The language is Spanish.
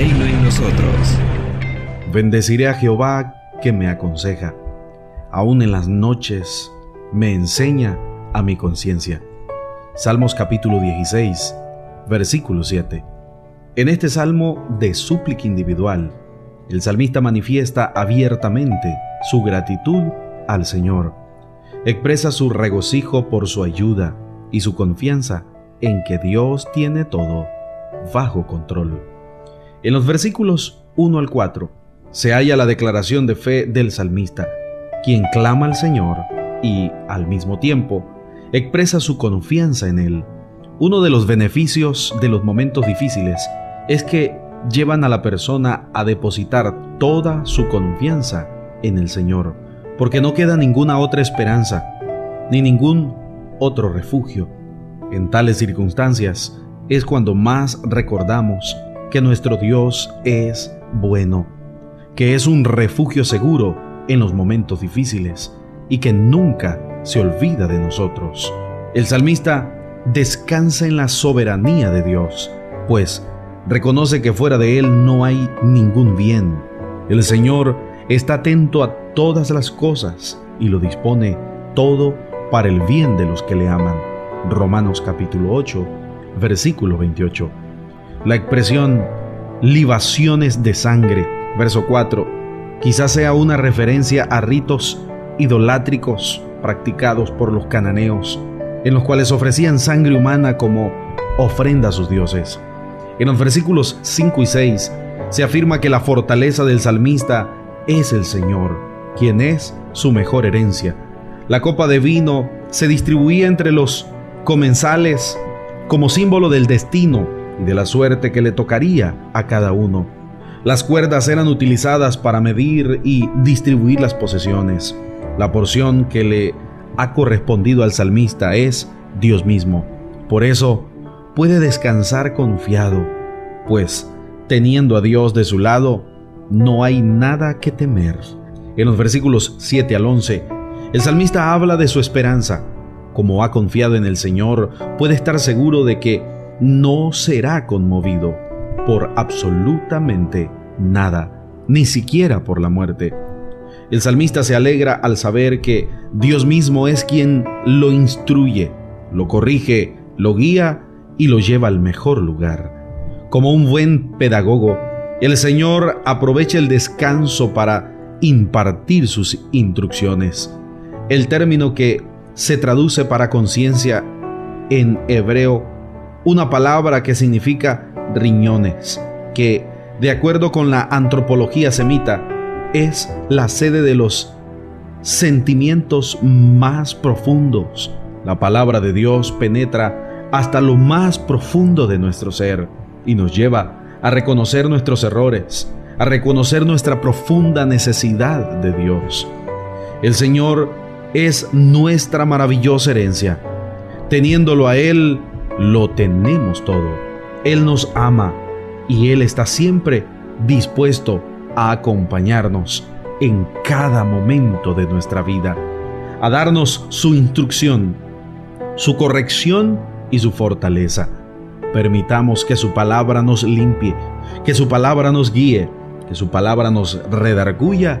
reino en nosotros. Bendeciré a Jehová que me aconseja. Aún en las noches me enseña a mi conciencia. Salmos capítulo 16, versículo 7. En este salmo de súplica individual, el salmista manifiesta abiertamente su gratitud al Señor. Expresa su regocijo por su ayuda y su confianza en que Dios tiene todo bajo control. En los versículos 1 al 4 se halla la declaración de fe del salmista, quien clama al Señor y, al mismo tiempo, expresa su confianza en Él. Uno de los beneficios de los momentos difíciles es que llevan a la persona a depositar toda su confianza en el Señor, porque no queda ninguna otra esperanza, ni ningún otro refugio. En tales circunstancias es cuando más recordamos que nuestro Dios es bueno, que es un refugio seguro en los momentos difíciles y que nunca se olvida de nosotros. El salmista descansa en la soberanía de Dios, pues reconoce que fuera de Él no hay ningún bien. El Señor está atento a todas las cosas y lo dispone todo para el bien de los que le aman. Romanos capítulo 8, versículo 28. La expresión libaciones de sangre, verso 4, quizás sea una referencia a ritos idolátricos practicados por los cananeos, en los cuales ofrecían sangre humana como ofrenda a sus dioses. En los versículos 5 y 6 se afirma que la fortaleza del salmista es el Señor, quien es su mejor herencia. La copa de vino se distribuía entre los comensales como símbolo del destino de la suerte que le tocaría a cada uno. Las cuerdas eran utilizadas para medir y distribuir las posesiones. La porción que le ha correspondido al salmista es Dios mismo. Por eso puede descansar confiado, pues teniendo a Dios de su lado, no hay nada que temer. En los versículos 7 al 11, el salmista habla de su esperanza. Como ha confiado en el Señor, puede estar seguro de que no será conmovido por absolutamente nada, ni siquiera por la muerte. El salmista se alegra al saber que Dios mismo es quien lo instruye, lo corrige, lo guía y lo lleva al mejor lugar. Como un buen pedagogo, el Señor aprovecha el descanso para impartir sus instrucciones. El término que se traduce para conciencia en hebreo, una palabra que significa riñones, que, de acuerdo con la antropología semita, es la sede de los sentimientos más profundos. La palabra de Dios penetra hasta lo más profundo de nuestro ser y nos lleva a reconocer nuestros errores, a reconocer nuestra profunda necesidad de Dios. El Señor es nuestra maravillosa herencia. Teniéndolo a Él, lo tenemos todo. Él nos ama y Él está siempre dispuesto a acompañarnos en cada momento de nuestra vida, a darnos su instrucción, su corrección y su fortaleza. Permitamos que su palabra nos limpie, que su palabra nos guíe, que su palabra nos redarguya